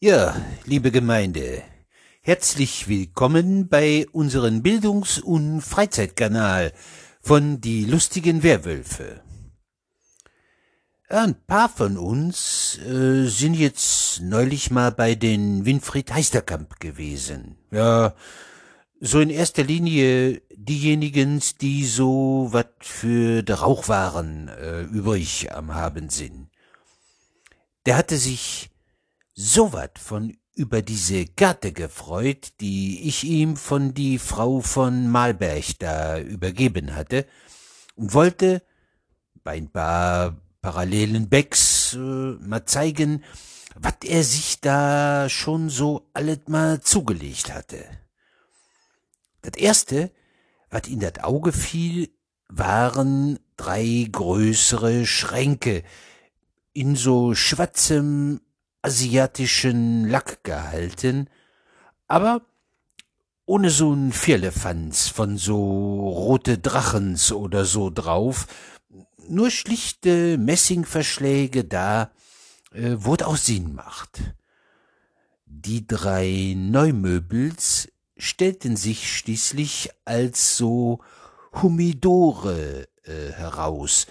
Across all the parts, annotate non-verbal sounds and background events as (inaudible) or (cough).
Ja, liebe Gemeinde, herzlich willkommen bei unserem Bildungs- und Freizeitkanal von Die lustigen Werwölfe. Ein paar von uns äh, sind jetzt neulich mal bei den Winfried Heisterkamp gewesen. Ja, so in erster Linie diejenigen, die so wat für de Rauchwaren äh, übrig am haben sind. Der hatte sich so wat von über diese Karte gefreut, die ich ihm von die Frau von Malberg da übergeben hatte, und wollte bei ein paar parallelen Becks äh, mal zeigen, wat er sich da schon so alles mal zugelegt hatte. Das erste, wat in das Auge fiel, waren drei größere Schränke in so schwarzem asiatischen Lack gehalten, aber ohne so'n Firlefanz von so rote Drachens oder so drauf, nur schlichte Messingverschläge da, äh, wo auch Sinn macht. Die drei Neumöbels stellten sich schließlich als so Humidore äh, heraus,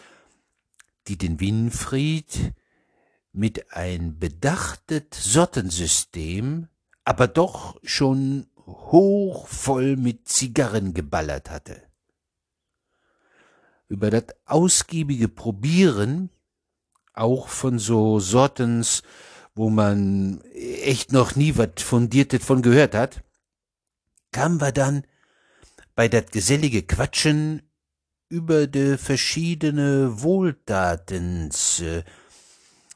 die den Winfried mit ein bedachtet Sortensystem, aber doch schon hoch voll mit Zigarren geballert hatte. Über das ausgiebige Probieren, auch von so Sortens, wo man echt noch nie wat fundiertet von gehört hat, kamen wir dann bei dat gesellige Quatschen über de verschiedene Wohltatens, äh,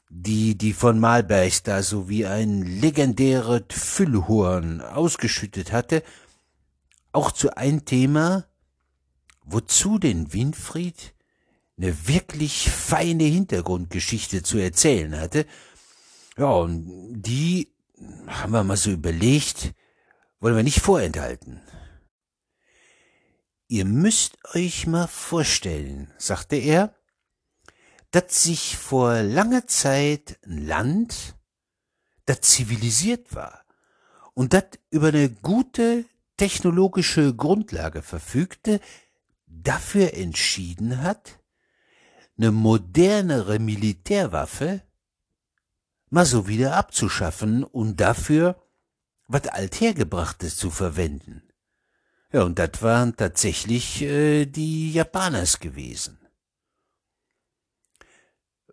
die die von Malbergs da so wie ein legendäres Füllhorn ausgeschüttet hatte, auch zu ein Thema, wozu den Winfried eine wirklich feine Hintergrundgeschichte zu erzählen hatte. Ja, und die haben wir mal so überlegt, wollen wir nicht vorenthalten. Ihr müsst euch mal vorstellen, sagte er, dass sich vor langer Zeit ein Land, das zivilisiert war und das über eine gute technologische Grundlage verfügte, dafür entschieden hat, eine modernere Militärwaffe mal so wieder abzuschaffen und dafür was Althergebrachtes zu verwenden. Ja, und das waren tatsächlich äh, die Japaners gewesen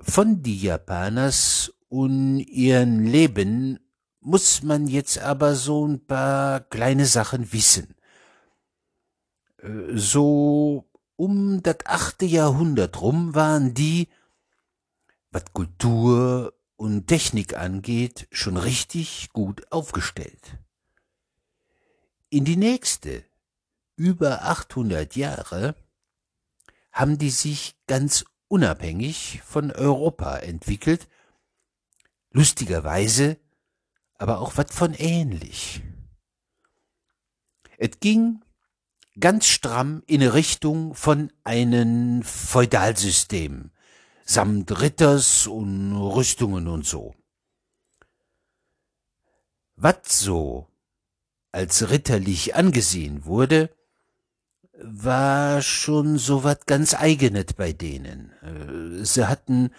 von die Japaners und ihren Leben muss man jetzt aber so ein paar kleine Sachen wissen. Äh, so um das achte Jahrhundert rum waren die, was Kultur und Technik angeht, schon richtig gut aufgestellt. In die nächste, über 800 Jahre, haben die sich ganz unabhängig von Europa entwickelt, lustigerweise aber auch was von ähnlich. Es ging ganz stramm in Richtung von einem Feudalsystem, samt Ritters und Rüstungen und so. Was so als ritterlich angesehen wurde, war schon so was ganz eigenes bei denen. Äh, sie hatten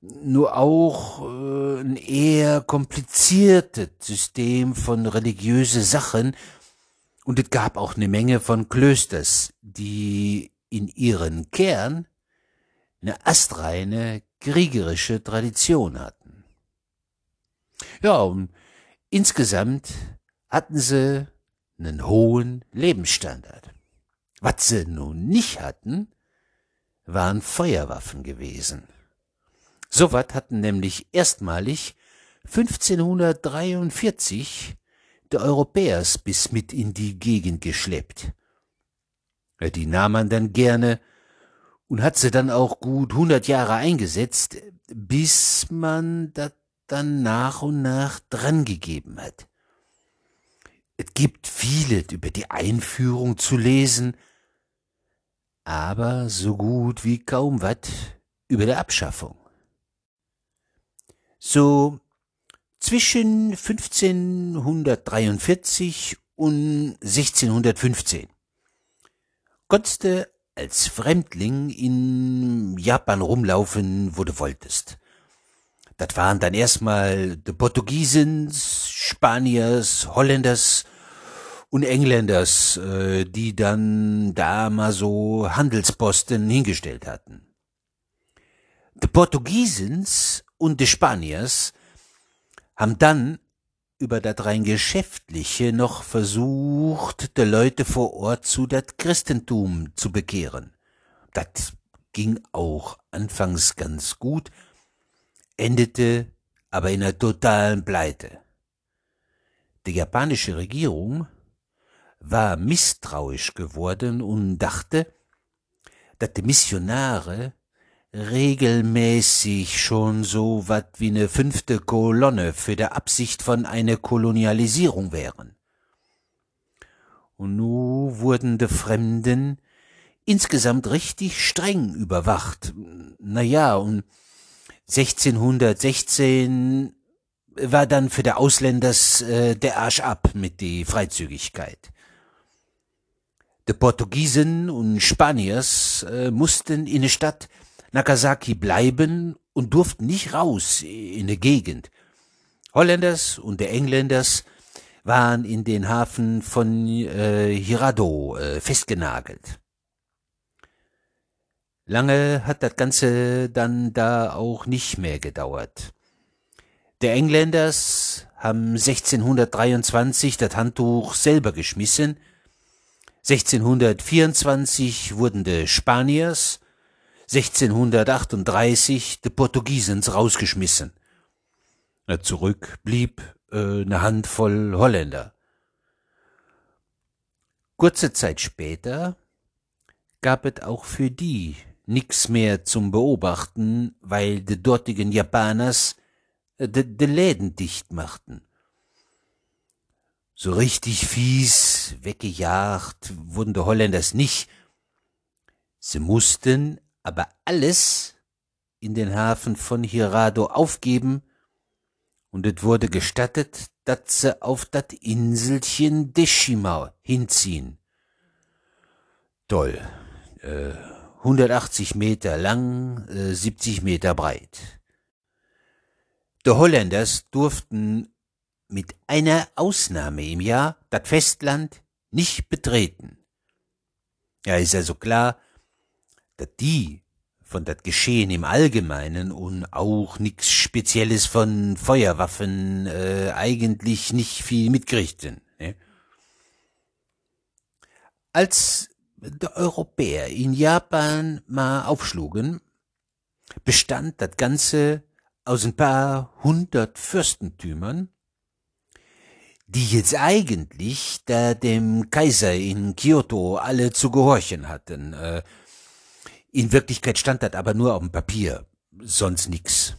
nur auch äh, ein eher kompliziertes System von religiöse Sachen und es gab auch eine Menge von Klösters, die in ihren Kern eine astreine kriegerische Tradition hatten. Ja, und insgesamt hatten sie einen hohen Lebensstandard. Was sie nun nicht hatten, waren Feuerwaffen gewesen. So was hatten nämlich erstmalig 1543 der Europäers bis mit in die Gegend geschleppt. Die nahm man dann gerne und hat sie dann auch gut hundert Jahre eingesetzt, bis man das dann nach und nach drangegeben hat. Es gibt viele über die Einführung zu lesen, aber so gut wie kaum wat über der Abschaffung. So zwischen 1543 und 1615 konntest als Fremdling in Japan rumlaufen, wo du wolltest. Das waren dann erstmal die Portugiesens, Spaniers, Holländers und Engländers, äh, die dann da mal so Handelsposten hingestellt hatten. Die Portugiesens und die Spaniers haben dann über das rein Geschäftliche noch versucht, de Leute vor Ort zu dat Christentum zu bekehren. Das ging auch anfangs ganz gut, endete aber in einer totalen Pleite. Die japanische Regierung war misstrauisch geworden und dachte, dass die Missionare regelmäßig schon so wat wie ne fünfte Kolonne für der Absicht von einer Kolonialisierung wären. Und nu wurden de Fremden insgesamt richtig streng überwacht. Na ja, und 1616 war dann für der Ausländers äh, der Arsch ab mit die Freizügigkeit. De Portugiesen und Spaniers äh, mussten in der Stadt Nagasaki bleiben und durften nicht raus in der Gegend. Holländers und der Engländers waren in den Hafen von äh, Hirado äh, festgenagelt. Lange hat das Ganze dann da auch nicht mehr gedauert. Der Engländers haben 1623 das Handtuch selber geschmissen, 1624 wurden de Spaniers, 1638 de Portugiesens rausgeschmissen. Zurück blieb äh, ne Handvoll Holländer. Kurze Zeit später gab es auch für die nix mehr zum Beobachten, weil de dortigen Japaners äh, de, de Läden dicht machten. So richtig fies weggejagt wurden de Holländers nicht. Sie mussten aber alles in den Hafen von Hirado aufgeben, und es wurde gestattet, dass sie auf dat Inselchen Deshima hinziehen. Toll. Äh, 180 Meter lang, 70 äh, Meter breit. Die Holländers durften mit einer Ausnahme im Jahr das Festland nicht betreten. Ja, ist also klar, dass die von das Geschehen im Allgemeinen und auch nix Spezielles von Feuerwaffen äh, eigentlich nicht viel mitkriegten. Ne? Als die Europäer in Japan mal aufschlugen, bestand das Ganze aus ein paar hundert Fürstentümern, die jetzt eigentlich da dem Kaiser in Kyoto alle zu gehorchen hatten. Äh, in Wirklichkeit stand das aber nur auf dem Papier, sonst nix.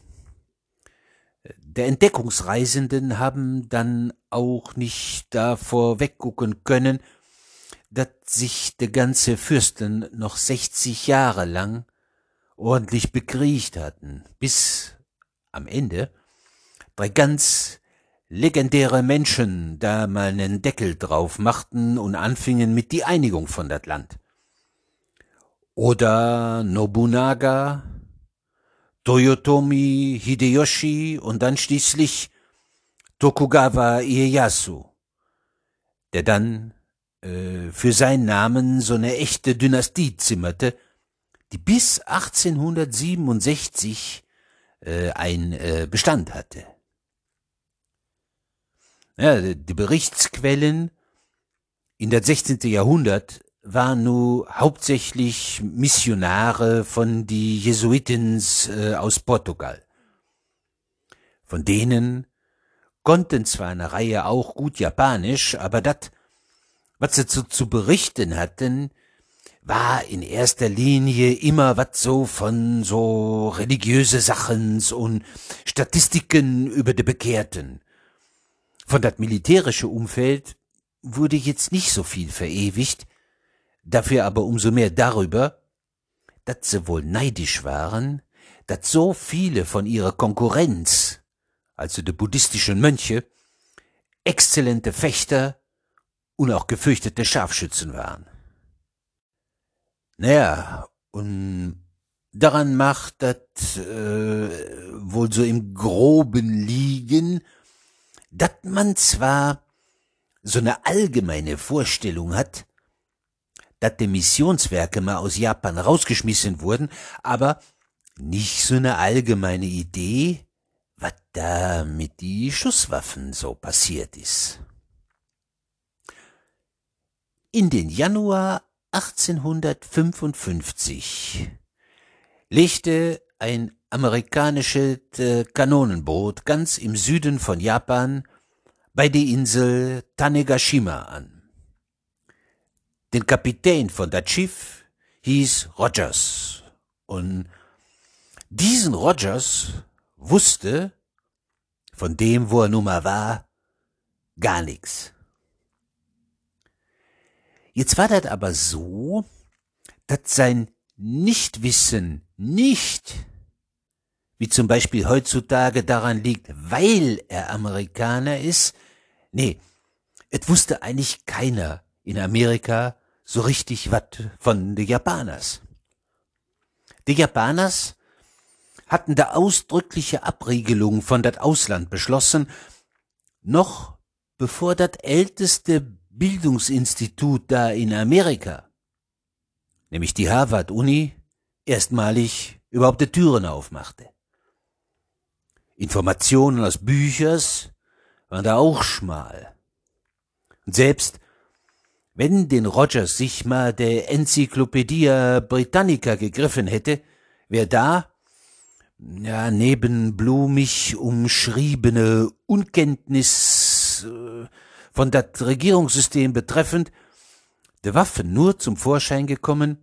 Der Entdeckungsreisenden haben dann auch nicht davor weggucken können, dass sich der ganze Fürsten noch 60 Jahre lang ordentlich bekriecht hatten, bis am Ende drei ganz legendäre Menschen da mal nen Deckel drauf machten und anfingen mit die Einigung von dat Land. Oder Nobunaga, Toyotomi Hideyoshi und dann schließlich Tokugawa Ieyasu, der dann äh, für seinen Namen so eine echte Dynastie zimmerte, die bis 1867 äh, ein äh, Bestand hatte. Ja, die Berichtsquellen in das 16. Jahrhundert waren nur hauptsächlich Missionare von die Jesuitens äh, aus Portugal. Von denen konnten zwar eine Reihe auch gut Japanisch, aber das was sie zu, zu berichten hatten, war in erster Linie immer was so von so religiöse Sachens und Statistiken über die Bekehrten. Von dat militärische Umfeld wurde jetzt nicht so viel verewigt, dafür aber umso mehr darüber, dass sie wohl neidisch waren, dass so viele von ihrer Konkurrenz also de buddhistischen Mönche, exzellente Fechter und auch gefürchtete Scharfschützen waren. Naja, und daran macht das äh, wohl so im Groben liegen, dass man zwar so eine allgemeine Vorstellung hat, dass die Missionswerke mal aus Japan rausgeschmissen wurden, aber nicht so eine allgemeine Idee, was da mit die Schusswaffen so passiert ist. In den Januar 1855 legte ein amerikanisches äh, Kanonenboot ganz im Süden von Japan bei der Insel Tanegashima an. Den Kapitän von das Schiff hieß Rogers und diesen Rogers wusste von dem, wo er nun mal war, gar nichts. Jetzt war das aber so, dass sein Nichtwissen nicht, wie zum Beispiel heutzutage daran liegt, weil er Amerikaner ist, nee, es wusste eigentlich keiner in Amerika so richtig was von de Japaners. Die Japaners hatten da ausdrückliche Abriegelung von dat Ausland beschlossen, noch bevor dat älteste Bildungsinstitut da in Amerika, nämlich die Harvard Uni, erstmalig überhaupt die Türen aufmachte. Informationen aus Büchers waren da auch schmal. Und selbst wenn den Rogers sich mal der Enzyklopädie Britannica gegriffen hätte, wär da ja, neben blumig umschriebene Unkenntnis äh, von dat Regierungssystem betreffend, de Waffen nur zum Vorschein gekommen,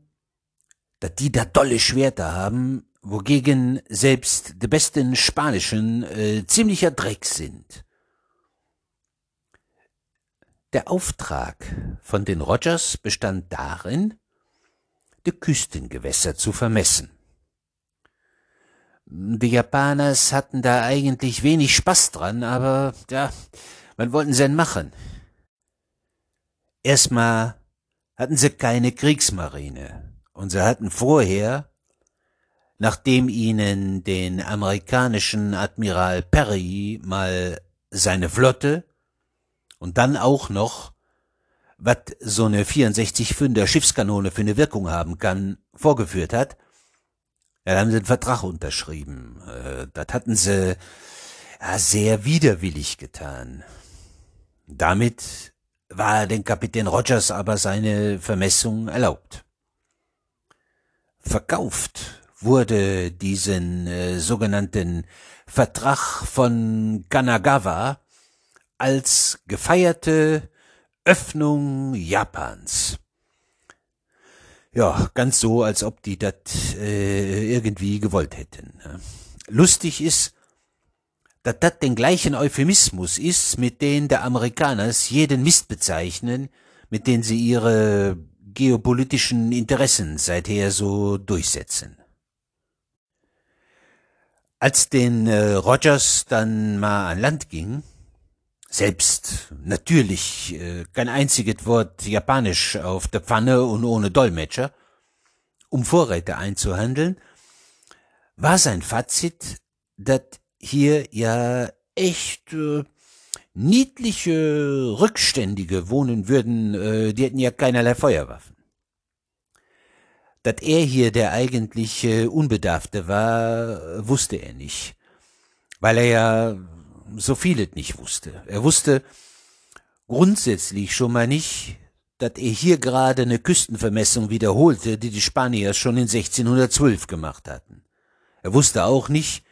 dat die da dolle Schwerter haben, wogegen selbst de besten Spanischen äh, ziemlicher Dreck sind. Der Auftrag von den Rogers bestand darin, de Küstengewässer zu vermessen. Die Japaners hatten da eigentlich wenig Spaß dran, aber ja, wann wollten sie denn machen? Erstmal hatten sie keine Kriegsmarine und sie hatten vorher, nachdem ihnen den amerikanischen Admiral Perry mal seine Flotte und dann auch noch, was so eine 64 Pfünder Schiffskanone für eine Wirkung haben kann, vorgeführt hat, ja, da haben sie einen Vertrag unterschrieben. Äh, das hatten sie ja, sehr widerwillig getan. Damit war den Kapitän Rogers aber seine Vermessung erlaubt. Verkauft wurde diesen äh, sogenannten Vertrag von Kanagawa als gefeierte Öffnung Japans. Ja, ganz so, als ob die das äh, irgendwie gewollt hätten. Ne? Lustig ist, dass das den gleichen Euphemismus ist, mit den der Amerikaners jeden Mist bezeichnen, mit den sie ihre geopolitischen Interessen seither so durchsetzen. Als den äh, Rogers dann mal an Land ging, selbst natürlich äh, kein einziges Wort Japanisch auf der Pfanne und ohne Dolmetscher, um Vorräte einzuhandeln, war sein Fazit, dass hier ja echt äh, niedliche Rückständige wohnen würden, äh, die hätten ja keinerlei Feuerwaffen. Dass er hier der eigentliche Unbedarfte war, wusste er nicht, weil er ja so vieles nicht wusste. Er wusste grundsätzlich schon mal nicht, dass er hier gerade eine Küstenvermessung wiederholte, die die Spanier schon in 1612 gemacht hatten. Er wusste auch nicht,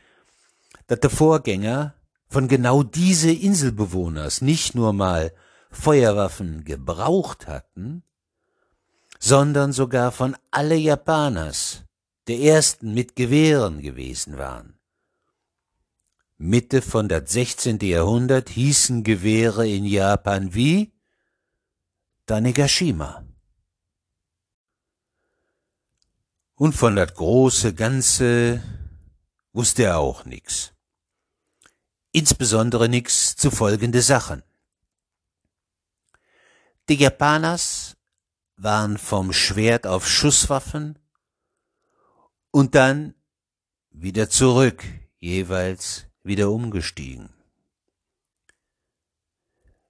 dass der Vorgänger von genau diese Inselbewohners nicht nur mal Feuerwaffen gebraucht hatten, sondern sogar von alle Japaners der ersten mit Gewehren gewesen waren. Mitte von das 16. Jahrhundert hießen Gewehre in Japan wie Tanegashima. Und von das große Ganze wusste er auch nix. insbesondere nix zu folgende Sachen. Die Japaners waren vom Schwert auf Schusswaffen und dann wieder zurück, jeweils wieder umgestiegen.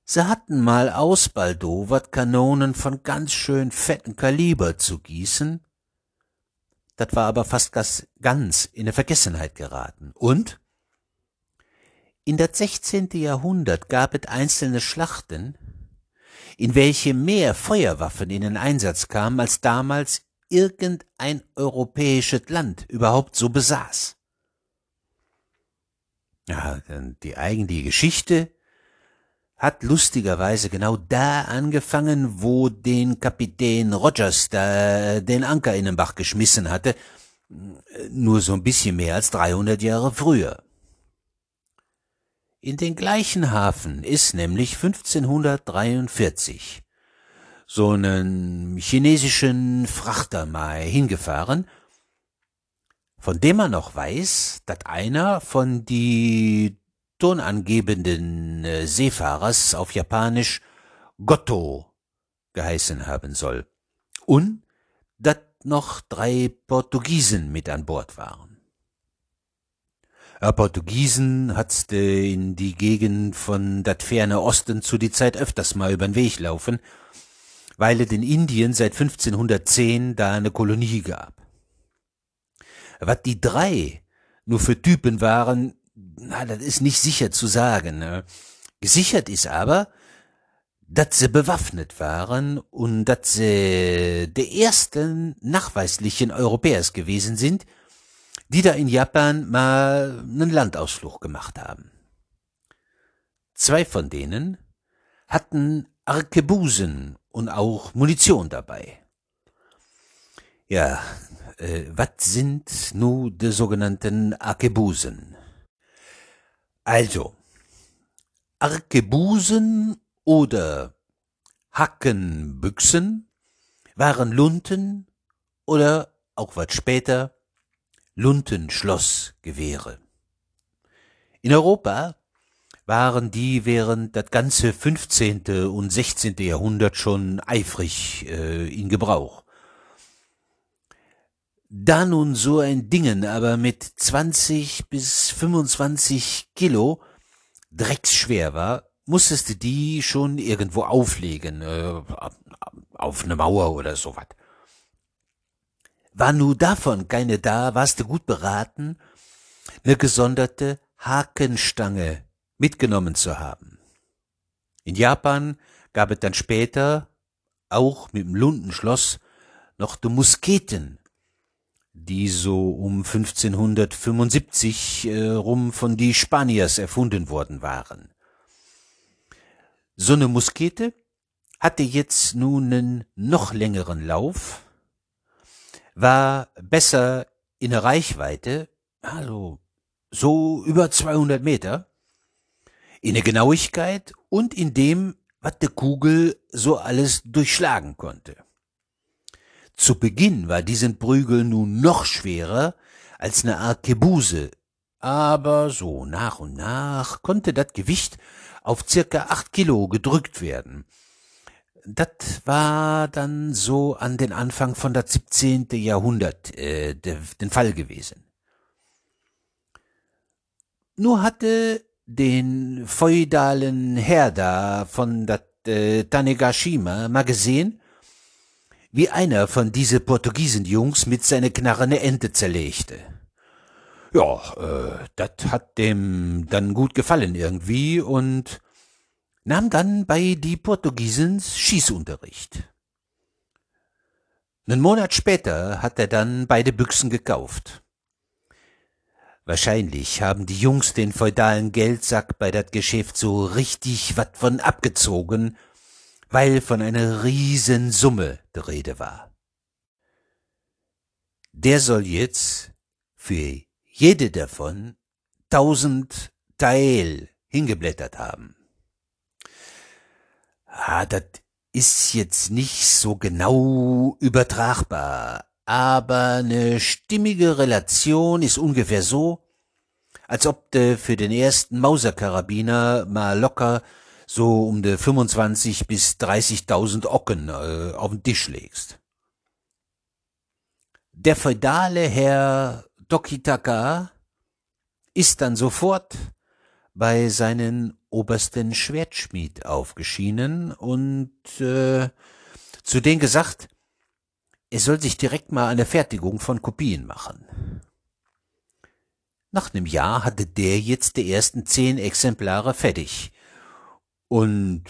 Sie hatten mal ausbaldowert, Kanonen von ganz schön fetten Kaliber zu gießen, das war aber fast ganz in der Vergessenheit geraten. Und? In das 16. Jahrhundert gab es einzelne Schlachten, in welche mehr Feuerwaffen in den Einsatz kamen, als damals irgendein europäisches Land überhaupt so besaß. Ja, die eigentliche Geschichte hat lustigerweise genau da angefangen, wo den Kapitän Rogers da den Anker in den Bach geschmissen hatte, nur so ein bisschen mehr als 300 Jahre früher. In den gleichen Hafen ist nämlich 1543 so einen chinesischen Frachter mal hingefahren, von dem man noch weiß, dass einer von die tonangebenden äh, Seefahrers auf Japanisch Gotto geheißen haben soll. Und dass noch drei Portugiesen mit an Bord waren. Ja, Portugiesen hat's in die Gegend von dat ferne Osten zu die Zeit öfters mal übern Weg laufen, weil es in Indien seit 1510 da eine Kolonie gab. Was die drei nur für Typen waren, na, das ist nicht sicher zu sagen. Ne? Gesichert ist aber, dass sie bewaffnet waren und dass sie der ersten nachweislichen Europäers gewesen sind, die da in Japan mal einen Landausflug gemacht haben. Zwei von denen hatten Arkebusen und auch Munition dabei. Ja, äh, was sind nu de sogenannten Arkebusen? Also, Arkebusen oder Hackenbüchsen waren Lunten oder auch was später Luntenschlossgewehre. In Europa waren die während das ganze 15. und 16. Jahrhundert schon eifrig äh, in Gebrauch. Da nun so ein Dingen aber mit 20 bis 25 Kilo drecksschwer war, musstest du die schon irgendwo auflegen, äh, auf ne Mauer oder sowas. War nu davon keine da, warst du gut beraten, ne gesonderte Hakenstange mitgenommen zu haben. In Japan gab es dann später, auch mit dem Lundenschloss, noch de Musketen, die so um 1575 äh, rum von die Spaniers erfunden worden waren. So ne Muskete hatte jetzt nun einen noch längeren Lauf, war besser in der Reichweite, also so über 200 Meter, in der Genauigkeit und in dem, was de Kugel so alles durchschlagen konnte. Zu Beginn war diesen Prügel nun noch schwerer als eine Arkebuse, aber so nach und nach konnte das Gewicht auf circa acht Kilo gedrückt werden. Das war dann so an den Anfang von das 17. Jahrhundert äh, de, den Fall gewesen. Nur hatte den feudalen Herr da von dat äh, Tanegashima mal gesehen, wie einer von diese Portugiesenjungs mit seine Knarre ne Ente zerlegte. Ja, äh, dat hat dem dann gut gefallen irgendwie und nahm dann bei die Portugiesens Schießunterricht. Nen Monat später hat er dann beide Büchsen gekauft. Wahrscheinlich haben die Jungs den feudalen Geldsack bei dat Geschäft so richtig wat von abgezogen weil von einer Riesensumme die Rede war. Der soll jetzt für jede davon tausend Teil hingeblättert haben. Ah, das ist jetzt nicht so genau übertragbar, aber eine stimmige Relation ist ungefähr so, als ob du für den ersten Mauserkarabiner mal locker so um de 25 bis 30.000 Ocken äh, auf den Tisch legst. Der feudale Herr Dokitaka ist dann sofort bei seinen obersten Schwertschmied aufgeschienen und äh, zu denen gesagt, er soll sich direkt mal der Fertigung von Kopien machen. Nach nem Jahr hatte der jetzt die ersten zehn Exemplare fertig. Und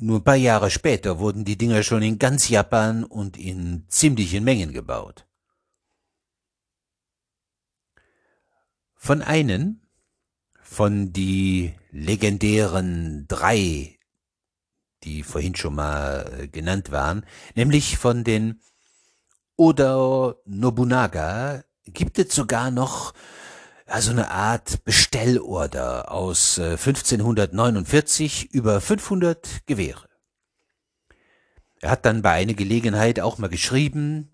nur ein paar Jahre später wurden die Dinger schon in ganz Japan und in ziemlichen Mengen gebaut. Von einen, von die legendären drei, die vorhin schon mal äh, genannt waren, nämlich von den Oda Nobunaga, gibt es sogar noch also eine Art Bestellorder aus 1549 äh, über 500 Gewehre. Er hat dann bei einer Gelegenheit auch mal geschrieben,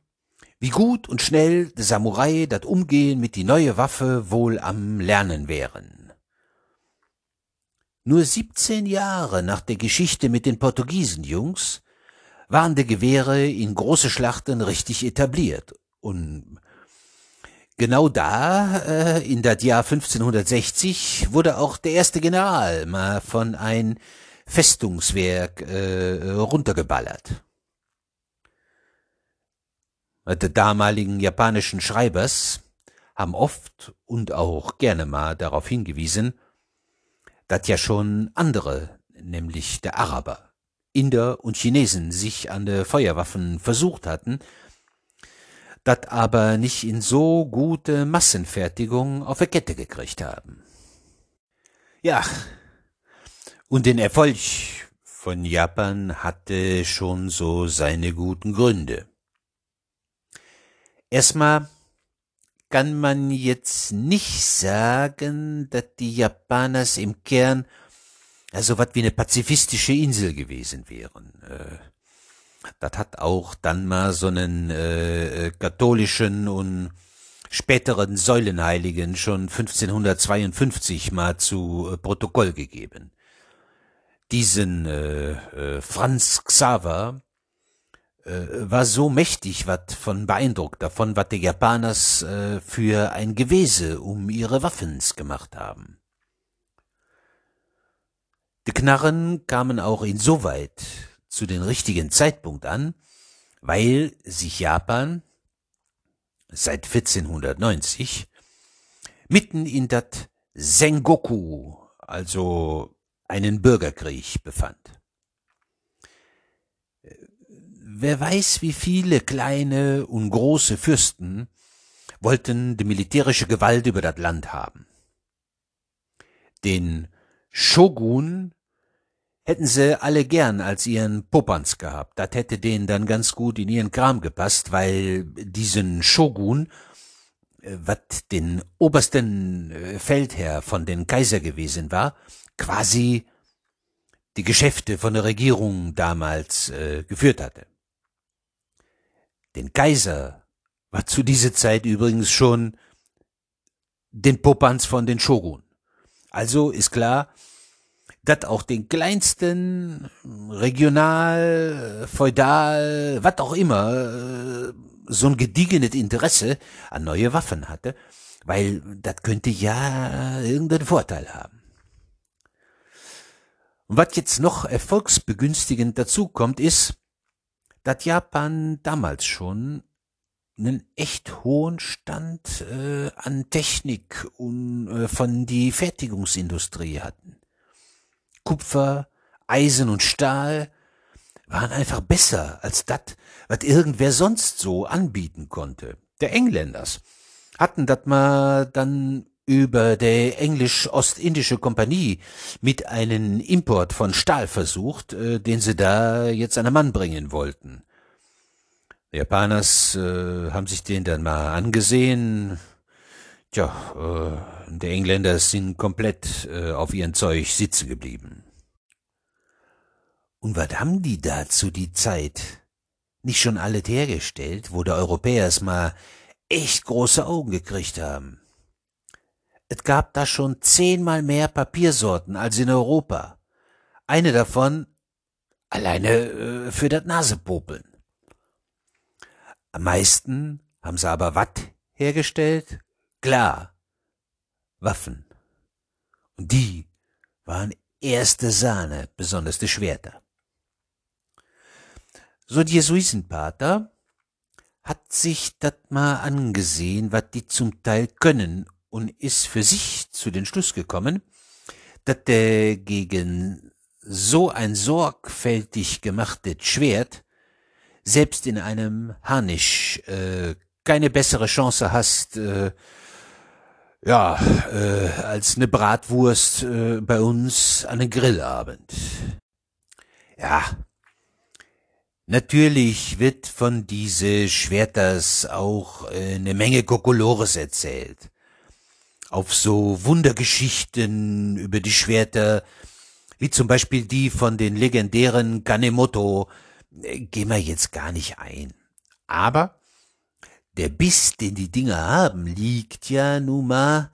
wie gut und schnell de Samurai dat Umgehen mit die neue Waffe wohl am Lernen wären. Nur 17 Jahre nach der Geschichte mit den Portugiesenjungs waren die Gewehre in große Schlachten richtig etabliert und genau da, äh, in das Jahr 1560, wurde auch der erste General mal von ein Festungswerk äh, runtergeballert. Die damaligen japanischen Schreibers haben oft und auch gerne mal darauf hingewiesen, dass ja schon andere, nämlich der Araber, Inder und Chinesen sich an de Feuerwaffen versucht hatten, dat aber nicht in so gute Massenfertigung auf der Kette gekriegt haben. Ja, und den Erfolg von Japan hatte schon so seine guten Gründe. Erstmal kann man jetzt nicht sagen, dass die Japaners im Kern also was wie eine pazifistische Insel gewesen wären. Äh, das hat auch dann mal so einen äh, katholischen und späteren Säulenheiligen schon 1552 mal zu äh, Protokoll gegeben. Diesen äh, äh, Franz Xaver äh, war so mächtig wat von beeindruckt davon, wat die Japaners äh, für ein Gewese um ihre Waffens gemacht haben. Die Knarren kamen auch insoweit zu den richtigen Zeitpunkt an, weil sich Japan seit 1490 mitten in dat Sengoku, also einen Bürgerkrieg befand. Wer weiß, wie viele kleine und große Fürsten wollten die militärische Gewalt über das Land haben. Den Shogun hätten sie alle gern als ihren Popanz gehabt. Das hätte denen dann ganz gut in ihren Kram gepasst, weil diesen Shogun, äh, wat den obersten äh, Feldherr von den Kaiser gewesen war, quasi die Geschäfte von der Regierung damals äh, geführt hatte. Den Kaiser war zu dieser Zeit übrigens schon den Popanz von den Shogun. Also ist klar, dass auch den kleinsten regional, feudal, was auch immer, so ein gediegenes Interesse an neue Waffen hatte, weil das könnte ja irgendeinen Vorteil haben. Und was jetzt noch erfolgsbegünstigend dazu kommt, ist, dass Japan damals schon einen echt hohen Stand äh, an Technik und äh, von die Fertigungsindustrie hatten. Kupfer, Eisen und Stahl waren einfach besser als das, was irgendwer sonst so anbieten konnte. Der Engländers hatten das mal dann über der englisch-ostindische Kompanie mit einem Import von Stahl versucht, äh, den sie da jetzt an den Mann bringen wollten. Die Japaners äh, haben sich den dann mal angesehen. Tja, äh, die Engländer sind komplett äh, auf ihren Zeug sitzen geblieben. Und was haben die da zu die Zeit? Nicht schon alles hergestellt, wo der Europäers mal echt große Augen gekriegt haben. Es gab da schon zehnmal mehr Papiersorten als in Europa. Eine davon alleine äh, für das Nasepopeln. Am meisten haben sie aber Watt hergestellt? Klar, Waffen. Und die waren erste Sahne, besonders die Schwerter. So die Jesuitenpater hat sich dat mal angesehen, wat die zum Teil können und ist für sich zu den Schluss gekommen, dat der gegen so ein sorgfältig gemachtes Schwert selbst in einem Harnisch äh, keine bessere Chance hast, äh, ja, äh, als ne Bratwurst äh, bei uns an einem Grillabend. Ja, natürlich wird von diese Schwerters auch äh, ne Menge Kokolores erzählt. Auf so Wundergeschichten über die Schwerter, wie zum Beispiel die von den legendären Kanemoto, äh, gehen wir jetzt gar nicht ein. Aber der Biss, den die Dinger haben, liegt ja nun mal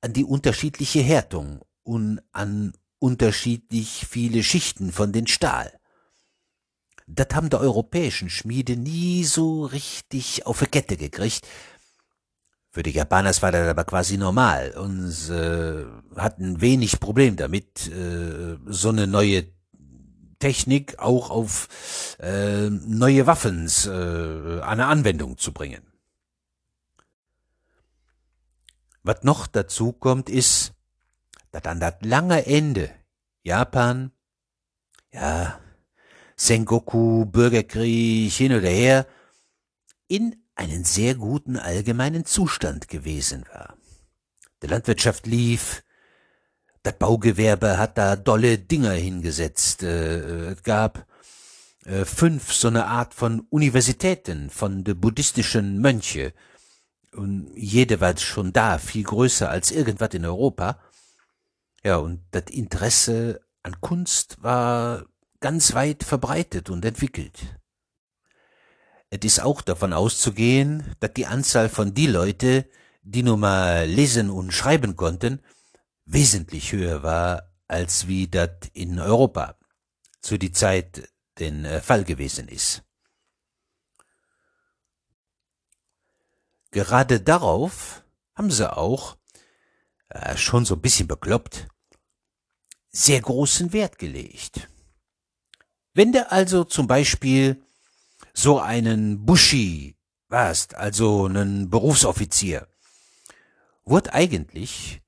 an die unterschiedliche Härtung und an unterschiedlich viele Schichten von den Stahl. Das haben die europäischen Schmiede nie so richtig auf die Kette gekriegt. Für die Japaners war das aber quasi normal und äh, hatten wenig Problem damit, äh, so eine neue Technik auch auf äh, neue Waffens äh, eine Anwendung zu bringen. Was noch dazu kommt, ist, dass an das lange Ende Japan, ja, Sengoku, Bürgerkrieg, hin oder her, in einen sehr guten allgemeinen Zustand gewesen war. Die Landwirtschaft lief, das Baugewerbe hat da dolle Dinger hingesetzt, äh, es gab äh, fünf so eine Art von Universitäten von de buddhistischen Mönche, und jede war schon da, viel größer als irgendwas in Europa. Ja, und das Interesse an Kunst war ganz weit verbreitet und entwickelt. Es ist auch davon auszugehen, dass die Anzahl von die Leute, die nun mal lesen und schreiben konnten, wesentlich höher war, als wie das in Europa zu die Zeit den äh, Fall gewesen ist. Gerade darauf haben sie auch, äh, schon so ein bisschen bekloppt, sehr großen Wert gelegt. Wenn du also zum Beispiel so einen Bushi warst, also einen Berufsoffizier, wurde eigentlich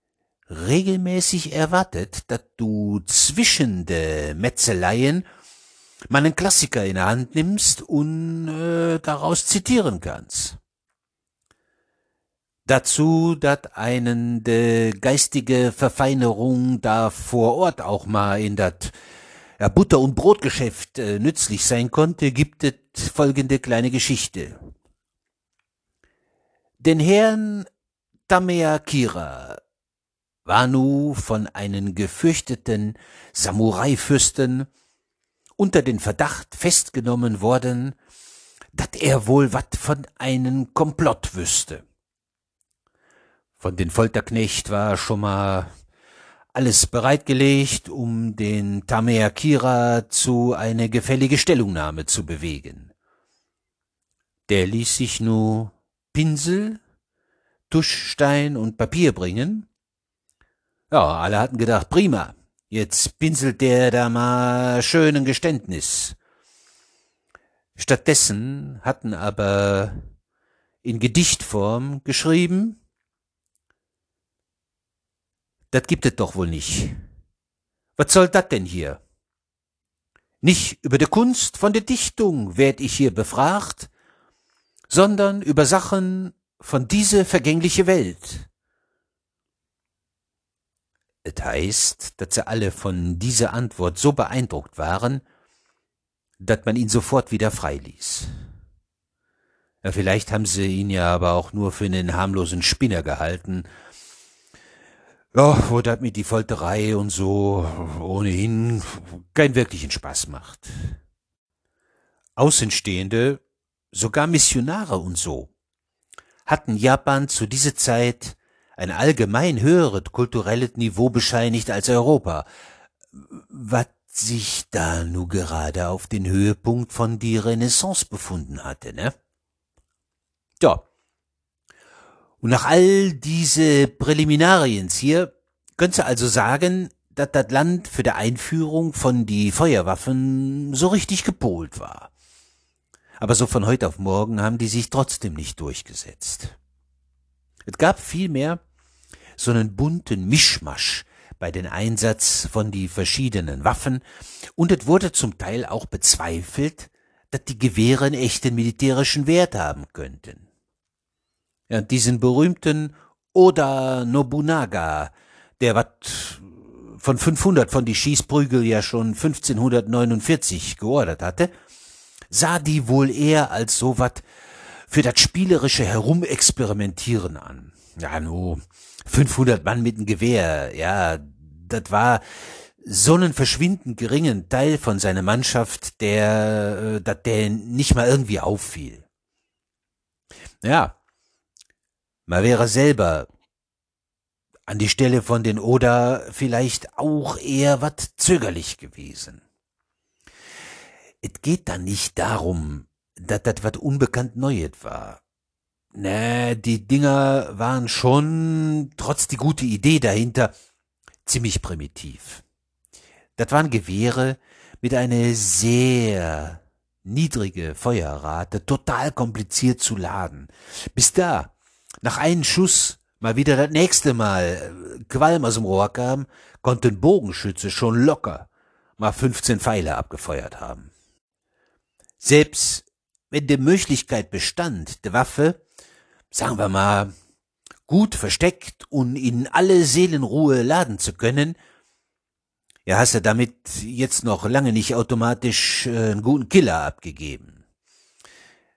regelmäßig erwartet, dass du zwischen de Metzeleien mal einen Klassiker in der Hand nimmst und äh, daraus zitieren kannst. Dazu, dat einen de geistige Verfeinerung da vor Ort auch mal in dat ja, Butter- und Brotgeschäft äh, nützlich sein konnte, gibt es folgende kleine Geschichte. Den Herrn Tamea Kira war nu von einen gefürchteten Samurai-Fürsten unter den Verdacht festgenommen worden, dat er wohl wat von einen Komplott wüsste. Von den Folterknecht war schon mal alles bereitgelegt, um den Tamer Kira zu eine gefällige Stellungnahme zu bewegen. Der ließ sich nur Pinsel, Tuschstein und Papier bringen. Ja, alle hatten gedacht, prima, jetzt pinselt der da mal schön ein Geständnis. Stattdessen hatten aber in Gedichtform geschrieben, das gibt es doch wohl nicht. Was soll das denn hier? Nicht über die Kunst von der Dichtung werd ich hier befragt, sondern über Sachen von diese vergängliche Welt. Es heißt, dass sie alle von dieser Antwort so beeindruckt waren, dass man ihn sofort wieder freiließ. Ja, vielleicht haben sie ihn ja aber auch nur für einen harmlosen Spinner gehalten ja, wo das mit die Folterei und so ohnehin keinen wirklichen Spaß macht. Außenstehende, sogar Missionare und so, hatten Japan zu dieser Zeit ein allgemein höheres kulturelles Niveau bescheinigt als Europa, was sich da nu gerade auf den Höhepunkt von die Renaissance befunden hatte, ne? Ja. Und nach all diese Präliminariens hier, könntest du also sagen, dass das Land für die Einführung von die Feuerwaffen so richtig gepolt war. Aber so von heute auf morgen haben die sich trotzdem nicht durchgesetzt. Es gab vielmehr so einen bunten Mischmasch bei den Einsatz von die verschiedenen Waffen und es wurde zum Teil auch bezweifelt, dass die Gewehre einen echten militärischen Wert haben könnten. Ja, diesen berühmten Oda Nobunaga, der wat von 500 von die Schießprügel ja schon 1549 geordert hatte, sah die wohl eher als so wat für das spielerische Herumexperimentieren an. Ja, nu, 500 Mann mit dem Gewehr, ja, das war so einen verschwindend geringen Teil von seiner Mannschaft, der, äh, dass der nicht mal irgendwie auffiel. Ja, man wäre selber an die Stelle von den Oda vielleicht auch eher wat zögerlich gewesen. Es geht dann nicht darum, dass das wat unbekannt Neues war. Ne, die Dinger waren schon, trotz die gute Idee dahinter, ziemlich primitiv. Das waren Gewehre mit einer sehr niedrige Feuerrate, total kompliziert zu laden. Bis da, nach einem Schuss, mal wieder das nächste Mal äh, Qualm aus dem Rohr kam, konnte ein Bogenschütze schon locker mal 15 Pfeile abgefeuert haben. Selbst wenn die Möglichkeit bestand, die Waffe sagen wir mal, gut versteckt und in alle Seelenruhe laden zu können, ja, hast du damit jetzt noch lange nicht automatisch äh, einen guten Killer abgegeben.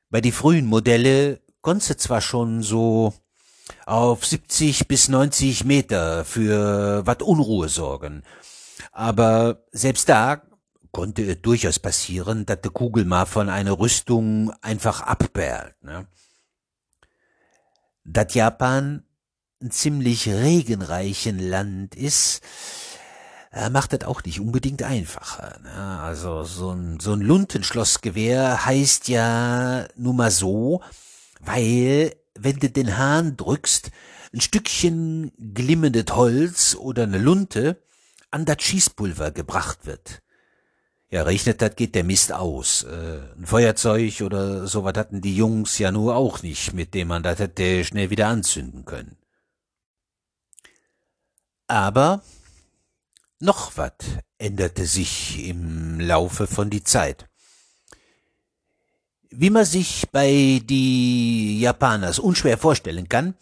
Bei die frühen Modelle konntest zwar schon so auf 70 bis 90 Meter für wat Unruhe sorgen, aber selbst da konnte es durchaus passieren, dass die Kugel mal von einer Rüstung einfach abperlt. Ne? dass Japan ein ziemlich regenreichen Land ist, äh, macht das auch nicht unbedingt einfacher. Ne? Also so ein, so ein Luntenschlossgewehr heißt ja nun mal so, weil wenn du den Hahn drückst, ein Stückchen glimmendes Holz oder eine Lunte an das Schießpulver gebracht wird. Ja, regnet das, geht der Mist aus. Äh, ein Feuerzeug oder sowas hatten die Jungs ja nur auch nicht, mit dem man das hätte schnell wieder anzünden können. Aber noch wat änderte sich im Laufe von die Zeit. Wie man sich bei die Japaners unschwer vorstellen kann,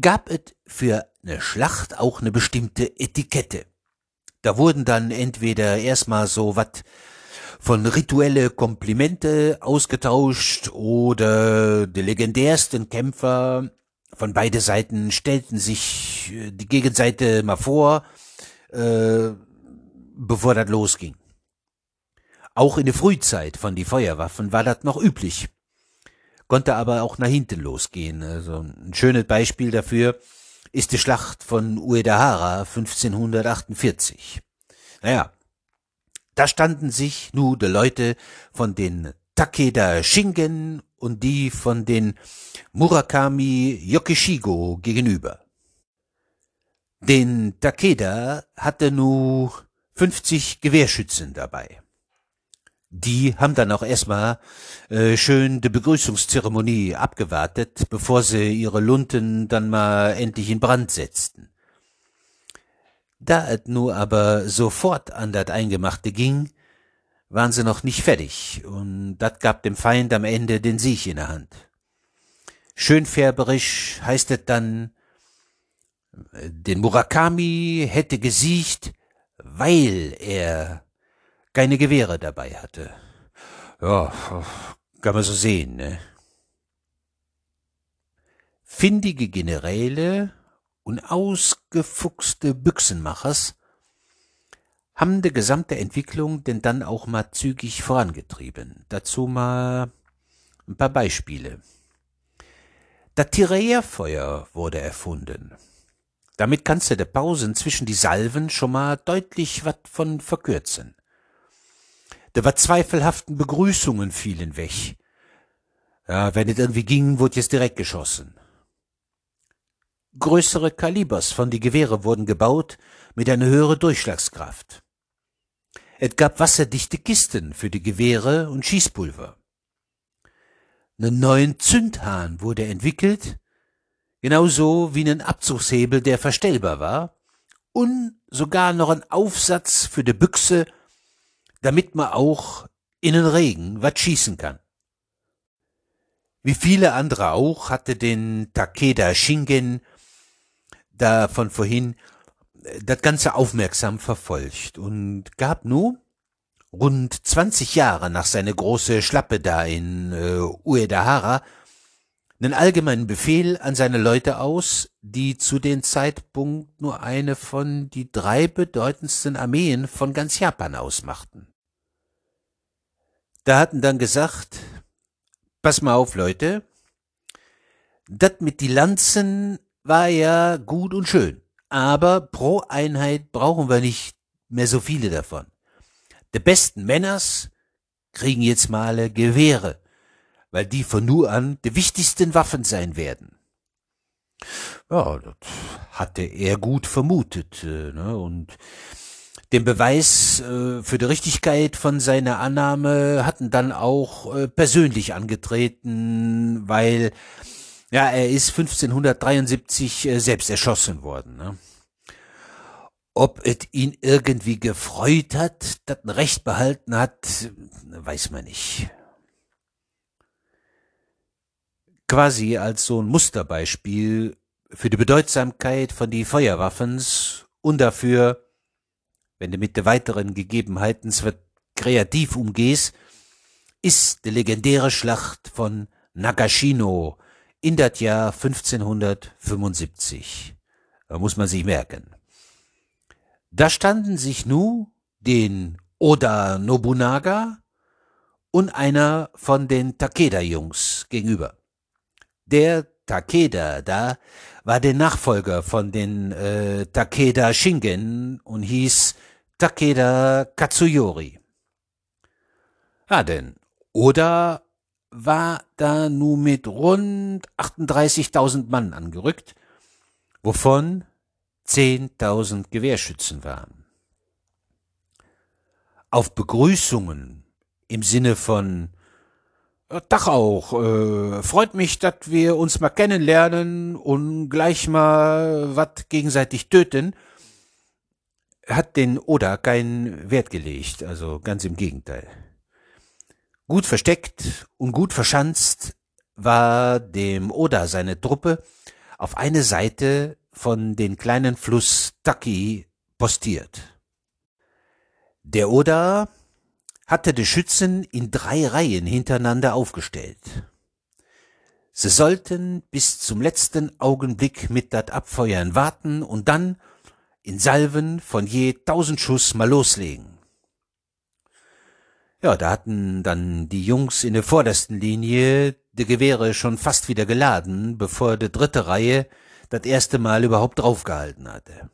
gab es für eine Schlacht auch eine bestimmte Etikette. Da wurden dann entweder erstmal so wat von rituelle Komplimente ausgetauscht oder die legendärsten Kämpfer von beide Seiten stellten sich äh, die Gegenseite mal vor, äh, bevor das losging. Auch in der Frühzeit von die Feuerwaffen war das noch üblich, konnte aber auch nach hinten losgehen. Also ein schönes Beispiel dafür ist die Schlacht von Uedahara 1548. Naja, da standen sich nu de Leute von den Takeda Shingen und die von den Murakami Yokishigo gegenüber. Den Takeda hatte nu 50 Gewehrschützen dabei die haben dann auch erstmal äh, schön die Begrüßungszeremonie abgewartet, bevor sie ihre Lunten dann mal endlich in Brand setzten. Da es nur aber sofort an das Eingemachte ging, waren sie noch nicht fertig, und das gab dem Feind am Ende den Sieg in der Hand. Schönfärberisch heißt es dann, den Murakami hätte gesiegt, weil er keine Gewehre dabei hatte. Ja, kann man so sehen, ne? Findige Generäle und ausgefuchste Büchsenmachers haben die gesamte Entwicklung denn dann auch mal zügig vorangetrieben. Dazu mal ein paar Beispiele. Das Tiraillierfeuer wurde erfunden. Damit kannst du de Pausen zwischen die Salven schon mal deutlich wat von verkürzen. De wat zweifelhaften Begrüßungen fielen weg. Ja, wenn es irgendwie ging, wurde jetzt direkt geschossen. Größere Kalibers von die Gewehre wurden gebaut mit einer höheren Durchschlagskraft. Es gab wasserdichte Kisten für die Gewehre und Schießpulver. Einen neuen Zündhahn wurde entwickelt, genauso wie einen Abzugshebel, der verstellbar war, und sogar noch ein Aufsatz für die Büchse, damit man auch in den Regen was schießen kann. Wie viele andere auch hatte den Takeda Shingen da von vorhin äh, das Ganze aufmerksam verfolgt und gab nun rund 20 Jahre nach seiner große Schlappe da in äh, Uedahara einen allgemeinen Befehl an seine Leute aus, die zu dem Zeitpunkt nur eine von die drei bedeutendsten Armeen von ganz Japan ausmachten. Da hatten dann gesagt, pass mal auf, Leute, dat mit die Lanzen war ja gut und schön, aber pro Einheit brauchen wir nicht mehr so viele davon. De besten Männers kriegen jetzt mal Gewehre, weil die von nur an die wichtigsten Waffen sein werden. Ja, das hatte er gut vermutet, äh, ne? und den Beweis äh, für die Richtigkeit von seiner Annahme hatten dann auch äh, persönlich angetreten, weil ja, er ist 1573 äh, selbst erschossen worden. Ne? Ob es ihn irgendwie gefreut hat, dass ein Recht behalten hat, weiß man nicht. Quasi als so ein Musterbeispiel für die Bedeutsamkeit von die Feuerwaffens und dafür, wenn du mit den weiteren Gegebenheiten kreativ umgehst, ist die legendäre Schlacht von Nagashino in das Jahr 1575. Da muss man sich merken. Da standen sich nu den Oda Nobunaga und einer von den Takeda-Jungs gegenüber. Der Takeda da war der Nachfolger von den äh, Takeda Shingen und hieß Takeda Katsuyori. Ja, denn Oda war da nu mit rund 38.000 Mann angerückt, wovon 10.000 Gewehrschützen waren. Auf Begrüßungen im Sinne von Dach auch, äh, freut mich, dass wir uns mal kennenlernen und gleich mal wat gegenseitig töten, hat den Oda keinen Wert gelegt, also ganz im Gegenteil. Gut versteckt und gut verschanzt war dem Oda seine Truppe auf eine Seite von den kleinen Fluss Taki postiert. Der Oda hatte die Schützen in drei Reihen hintereinander aufgestellt. Sie sollten bis zum letzten Augenblick mit dat Abfeuern warten und dann in Salven von je tausend Schuss mal loslegen. Ja, da hatten dann die Jungs in der vordersten Linie die Gewehre schon fast wieder geladen, bevor die dritte Reihe das erste Mal überhaupt draufgehalten hatte.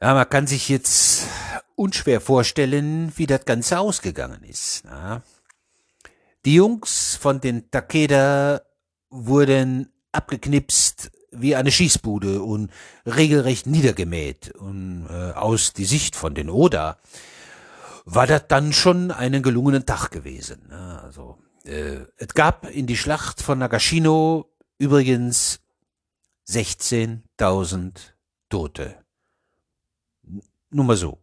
Ja, man kann sich jetzt unschwer vorstellen, wie das Ganze ausgegangen ist. Na? Die Jungs von den Takeda wurden abgeknipst wie eine Schießbude und regelrecht niedergemäht. Und äh, aus die Sicht von den Oda war das dann schon einen gelungenen Tag gewesen. Ne? Also, äh, es gab in die Schlacht von Nagashino übrigens 16.000 Tote. Nur mal so.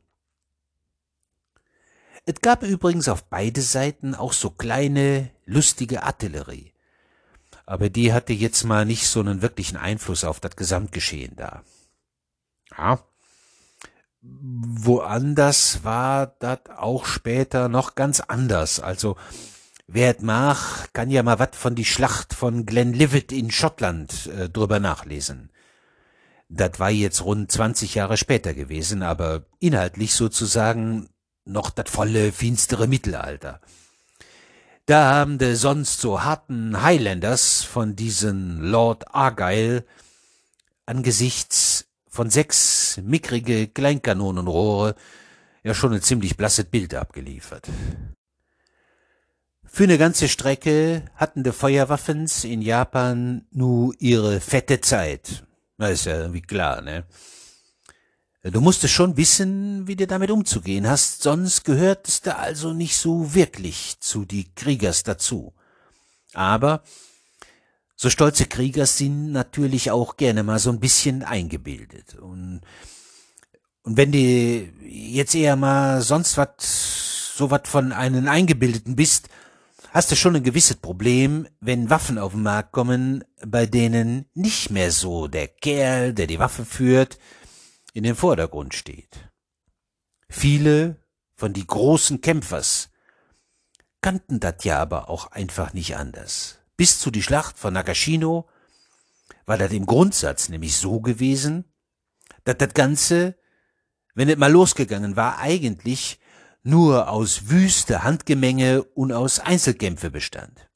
Es gab übrigens auf beide Seiten auch so kleine, lustige Artillerie. Aber die hatte jetzt mal nicht so einen wirklichen Einfluss auf das Gesamtgeschehen da. Ja, woanders war das auch später noch ganz anders. Also wer et mag, kann ja mal wat von die Schlacht von Glenlivet in Schottland äh, drüber nachlesen. Das war jetzt rund 20 Jahre später gewesen, aber inhaltlich sozusagen noch das volle, finstere Mittelalter. Da haben de sonst so harten Highlanders von diesen Lord Argyle angesichts von sechs mickrige Kleinkanonenrohre ja schon ein ziemlich blasses Bild abgeliefert. Für ne ganze Strecke hatten de Feuerwaffens in Japan nu ihre fette Zeit. Na, ist ja irgendwie klar, ne? Du musstest schon wissen, wie du damit umzugehen hast, sonst gehörtest du also nicht so wirklich zu die Kriegers dazu. Aber so stolze Kriegers sind natürlich auch gerne mal so ein bisschen eingebildet. Und, und wenn du jetzt eher mal sonst was, so was von einem Eingebildeten bist, hast du schon ein gewisses Problem, wenn Waffen auf den Markt kommen, bei denen nicht mehr so der Kerl, der die Waffe führt, in den Vordergrund steht. Viele von die großen Kämpfers kannten das ja aber auch einfach nicht anders. Bis zu die Schlacht von Nagashino war das im Grundsatz nämlich so gewesen, dass das Ganze, wenn es mal losgegangen war, eigentlich nur aus wüste Handgemenge und aus Einzelkämpfe bestand.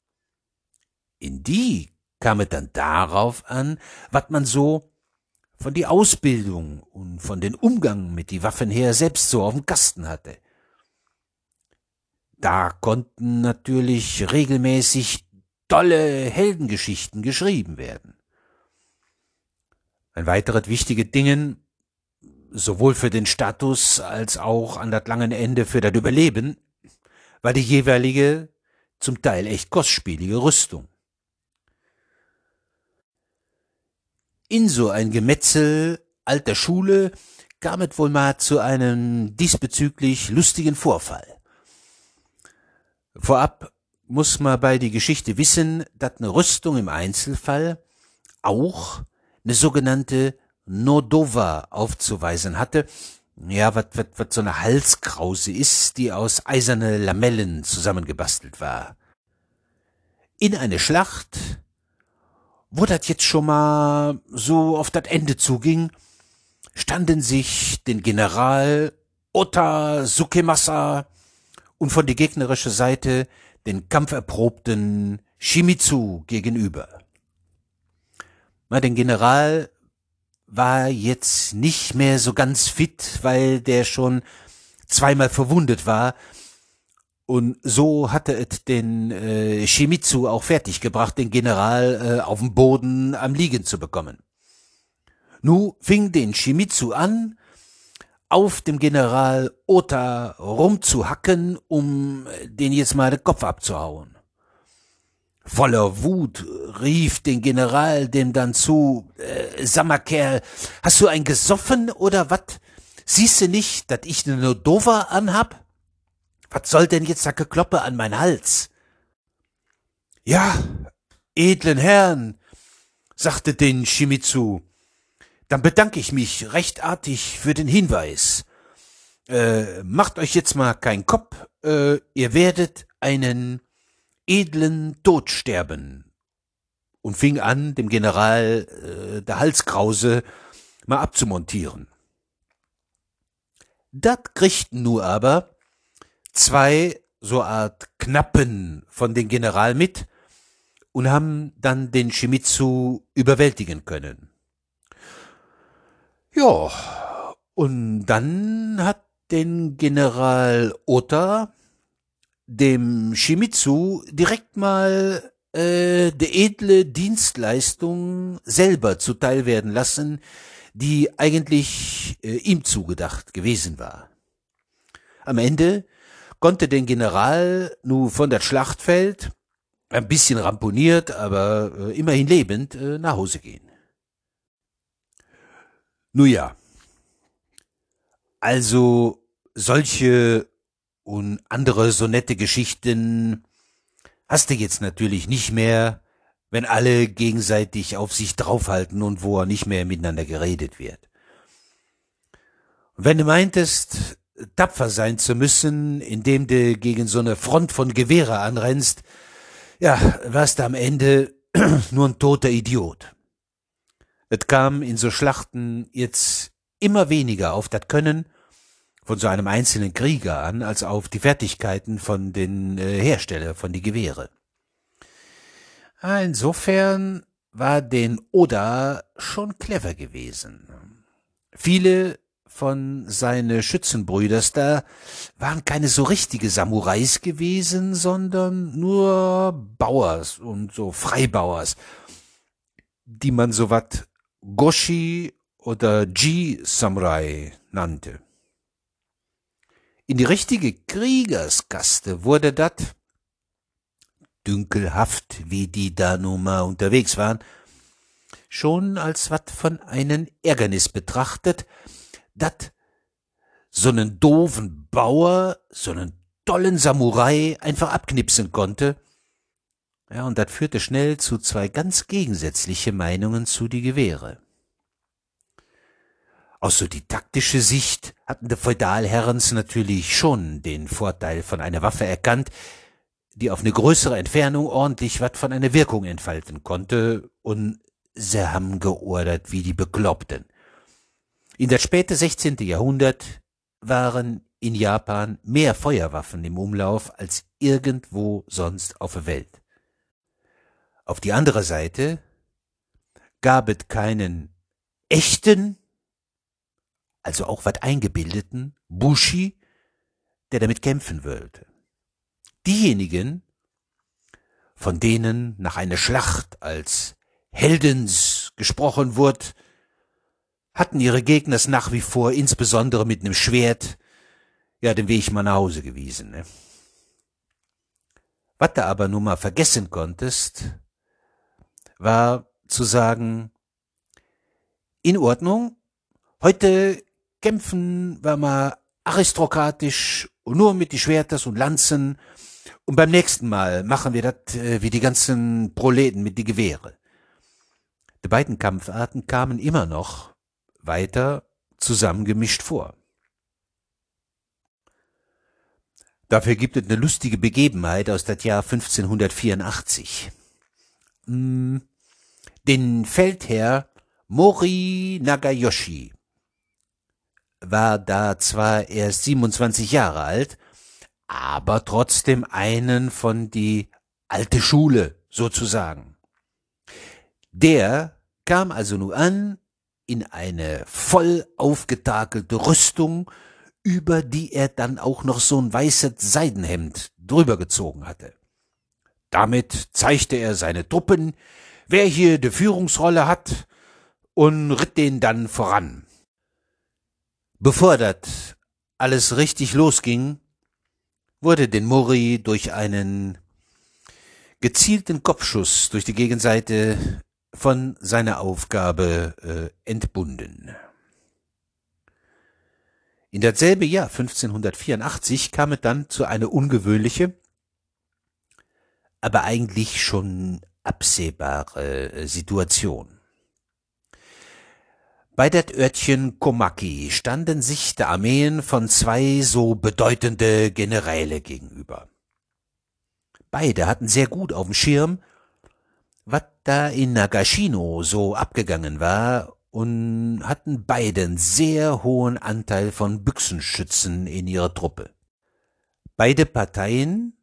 In die kam es dann darauf an, was man so von die Ausbildung und von den Umgang mit die Waffen her selbst so auf dem Kasten hatte. Da konnten natürlich regelmäßig tolle Heldengeschichten geschrieben werden. Ein weiteres wichtiges Dingen, sowohl für den Status als auch an das langen Ende für das Überleben, war die jeweilige, zum Teil echt kostspielige Rüstung. In so ein Gemetzel alter Schule kam es wohl mal zu einem diesbezüglich lustigen Vorfall. Vorab muss man bei die Geschichte wissen, dass eine Rüstung im Einzelfall auch eine sogenannte Nodova aufzuweisen hatte, ja, was so eine Halskrause ist, die aus eiserne Lamellen zusammengebastelt war. In eine Schlacht wo das jetzt schon mal so auf das Ende zuging, standen sich den General Ota Sukemasa und von der gegnerischen Seite den kampferprobten Shimizu gegenüber. Na, den General war jetzt nicht mehr so ganz fit, weil der schon zweimal verwundet war und so hatte es den äh, Shimizu auch fertiggebracht, den General äh, auf dem Boden am Liegen zu bekommen. Nu fing den Shimizu an, auf dem General Ota rumzuhacken, um den jetzt mal den Kopf abzuhauen. Voller Wut rief den General dem dann zu, äh, Sammerkerl, hast du ein gesoffen oder wat? Siehst du nicht, dat ich ne Nodova anhab? Was soll denn jetzt da Gekloppe an mein Hals? Ja, edlen Herrn, sagte den Shimizu, dann bedanke ich mich recht artig für den Hinweis. Äh, macht euch jetzt mal keinen Kopf, äh, ihr werdet einen edlen Tod sterben. Und fing an, dem General äh, der Halskrause mal abzumontieren. Dat kriegten nur aber zwei so Art Knappen von den General mit und haben dann den Shimizu überwältigen können. Ja, und dann hat den General Ota dem Shimizu direkt mal äh, de edle Dienstleistung selber zuteil werden lassen, die eigentlich äh, ihm zugedacht gewesen war. Am Ende konnte den General nu von der Schlachtfeld, ein bisschen ramponiert, aber äh, immerhin lebend, äh, nach Hause gehen. Nu ja. Also solche und andere so nette Geschichten hast du jetzt natürlich nicht mehr, wenn alle gegenseitig auf sich draufhalten und wo nicht mehr miteinander geredet wird. Und wenn du meintest, tapfer sein zu müssen, indem du gegen so eine Front von Gewehre anrennst, ja, warst du am Ende (clears throat) nur ein toter Idiot. Es kam in so Schlachten jetzt immer weniger auf das Können von so einem einzelnen Krieger an, als auf die Fertigkeiten von den äh, Hersteller von die Gewehre. Insofern war den Oda schon clever gewesen. Viele von seine Schützenbrüders da waren keine so richtige Samurais gewesen, sondern nur Bauers und so Freibauers, die man so wat Goshi oder Ji-Samurai nannte. In die richtige Kriegerskaste wurde dat, dünkelhaft wie die da nun mal unterwegs waren, schon als wat von einem Ärgernis betrachtet, dat so nen doofen Bauer, so nen tollen Samurai einfach abknipsen konnte. Ja, und dat führte schnell zu zwei ganz gegensätzliche Meinungen zu die Gewehre. Aus so die taktische Sicht hatten die Feudalherrens natürlich schon den Vorteil von einer Waffe erkannt, die auf eine größere Entfernung ordentlich wat von einer Wirkung entfalten konnte, und sie haben geordert wie die Bekloppten. In das späte 16. Jahrhundert waren in Japan mehr Feuerwaffen im Umlauf als irgendwo sonst auf der Welt. Auf die andere Seite gab es keinen echten, also auch wat eingebildeten Bushi, der damit kämpfen wollte. Diejenigen, von denen nach einer Schlacht als Heldens gesprochen wurde, hatten ihre Gegners nach wie vor, insbesondere mit nem Schwert, ja, den Weg mal nach Hause gewiesen. Ne? Was du aber nun mal vergessen konntest, war zu sagen, in Ordnung, heute kämpfen wir mal aristokratisch und nur mit die Schwerters und Lanzen und beim nächsten Mal machen wir das äh, wie die ganzen Proleten mit die Gewehre. Die beiden Kampfarten kamen immer noch weiter zusammengemischt vor. Dafür gibt es eine lustige Begebenheit aus das Jahr 1584. Hm, den Feldherr Mori Nagayoshi war da zwar erst 27 Jahre alt, aber trotzdem einen von die alte Schule sozusagen. Der kam also nur an in eine voll aufgetakelte Rüstung, über die er dann auch noch so ein weißes Seidenhemd drüber gezogen hatte. Damit zeigte er seine Truppen, wer hier die Führungsrolle hat, und ritt den dann voran. Bevor das alles richtig losging, wurde den Mori durch einen gezielten Kopfschuss durch die Gegenseite von seiner Aufgabe äh, entbunden. In dasselbe Jahr 1584 kam es dann zu einer ungewöhnliche, aber eigentlich schon absehbare äh, Situation. Bei dat Örtchen Komaki standen sich der Armeen von zwei so bedeutende Generäle gegenüber. Beide hatten sehr gut auf dem Schirm, was da in Nagashino so abgegangen war und hatten beiden sehr hohen Anteil von Büchsenschützen in ihrer Truppe. Beide Parteien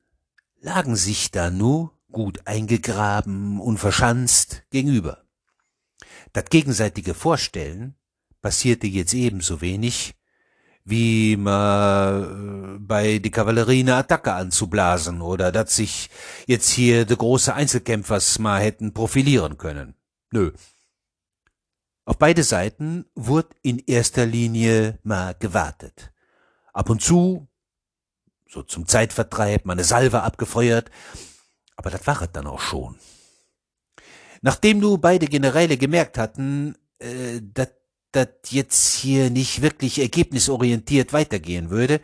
lagen sich da nur gut eingegraben und verschanzt gegenüber. Das gegenseitige Vorstellen passierte jetzt ebenso wenig, wie ma äh, bei die Kavallerie eine Attacke anzublasen oder dass sich jetzt hier de große Einzelkämpfers mal hätten profilieren können. Nö. Auf beide Seiten wurde in erster Linie mal gewartet. Ab und zu, so zum Zeitvertreib, mal eine Salve abgefeuert, aber das war es dann auch schon. Nachdem nu beide Generäle gemerkt hatten, äh, dass das jetzt hier nicht wirklich ergebnisorientiert weitergehen würde,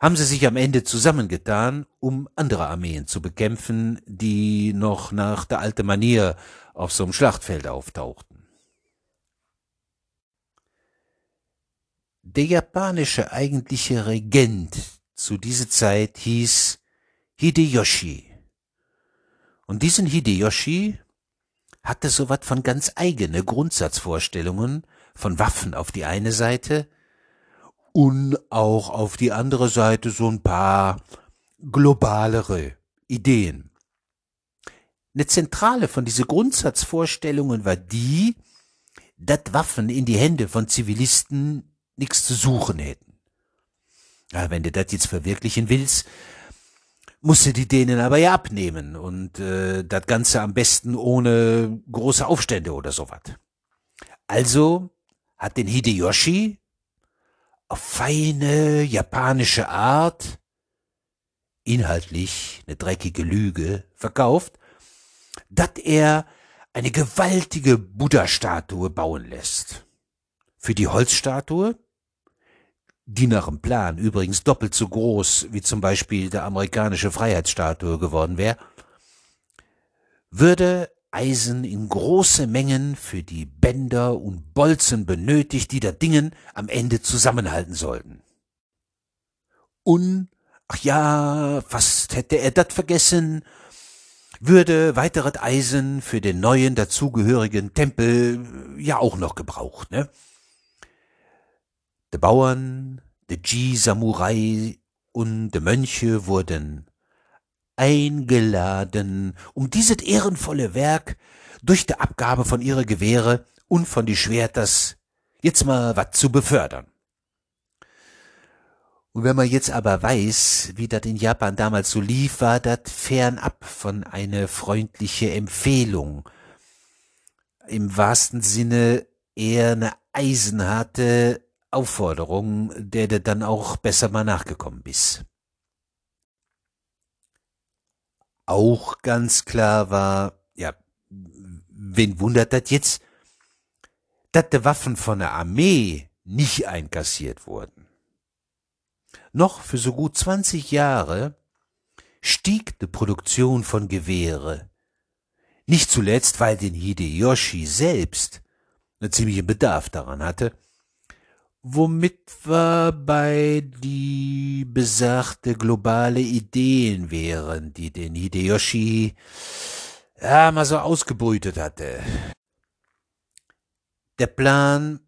haben sie sich am Ende zusammengetan, um andere Armeen zu bekämpfen, die noch nach der alten Manier auf so einem Schlachtfeld auftauchten. Der japanische eigentliche Regent zu dieser Zeit hieß Hideyoshi. Und diesen Hideyoshi hatte so wat von ganz eigene Grundsatzvorstellungen von Waffen auf die eine Seite und auch auf die andere Seite so ein paar globalere Ideen. Eine Zentrale von diese Grundsatzvorstellungen war die, dass Waffen in die Hände von Zivilisten nichts zu suchen hätten. Ja, wenn du das jetzt verwirklichen willst, musst du die denen aber ja abnehmen und äh, das Ganze am besten ohne große Aufstände oder sowas. Also hat den Hideyoshi auf feine japanische Art inhaltlich eine dreckige Lüge verkauft, dass er eine gewaltige Buddha-Statue bauen lässt. Für die Holzstatue, die nach dem Plan übrigens doppelt so groß wie zum Beispiel der amerikanische Freiheitsstatue geworden wäre, würde Eisen in große Mengen für die Bänder und Bolzen benötigt, die der Dingen am Ende zusammenhalten sollten. Und, ach ja, fast hätte er das vergessen, würde weiteres Eisen für den neuen dazugehörigen Tempel ja auch noch gebraucht, ne? De Bauern, de Ji-Samurai und de Mönche wurden eingeladen, um dieses ehrenvolle Werk durch die Abgabe von ihrer Gewehre und von die Schwerters jetzt mal wat zu befördern. Und wenn man jetzt aber weiß, wie das in Japan damals so lief, war das fernab von eine freundliche Empfehlung. Im wahrsten Sinne eher eine eisenharte Aufforderung, der du dann auch besser mal nachgekommen bist. Auch ganz klar war, ja, wen wundert das jetzt, dass die Waffen von der Armee nicht einkassiert wurden. Noch für so gut 20 Jahre stieg die Produktion von Gewehre. Nicht zuletzt, weil den Hideyoshi selbst einen ziemlichen Bedarf daran hatte womit wir bei die besagte globale Ideen wären, die den Hideyoshi ja mal so ausgebrütet hatte. Der Plan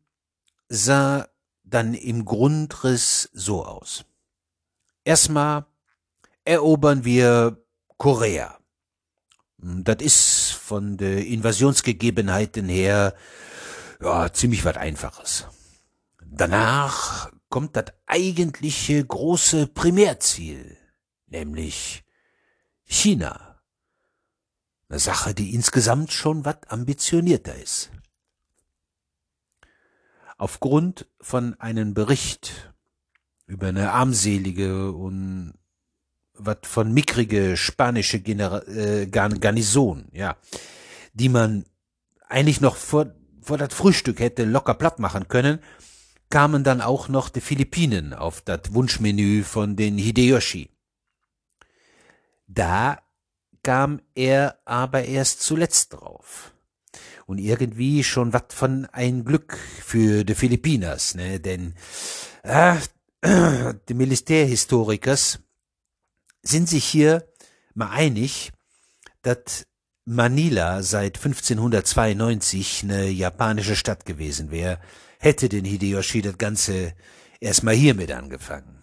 sah dann im Grundriss so aus. Erstmal erobern wir Korea. Das ist von den Invasionsgegebenheiten her ja, ziemlich was Einfaches. Danach kommt das eigentliche große Primärziel, nämlich China. Eine Sache, die insgesamt schon was ambitionierter ist. Aufgrund von einem Bericht über eine armselige und was von mickrige spanische Genera äh, Garnison, ja, die man eigentlich noch vor, vor das Frühstück hätte locker platt machen können, kamen dann auch noch die Philippinen auf das Wunschmenü von den Hideyoshi. Da kam er aber erst zuletzt drauf. Und irgendwie schon wat von ein Glück für die Philippinas, ne? Denn äh, (clears throat) die Militärhistorikers sind sich hier mal einig, dass Manila seit 1592 eine japanische Stadt gewesen wäre, hätte denn Hideyoshi das Ganze erstmal hiermit angefangen.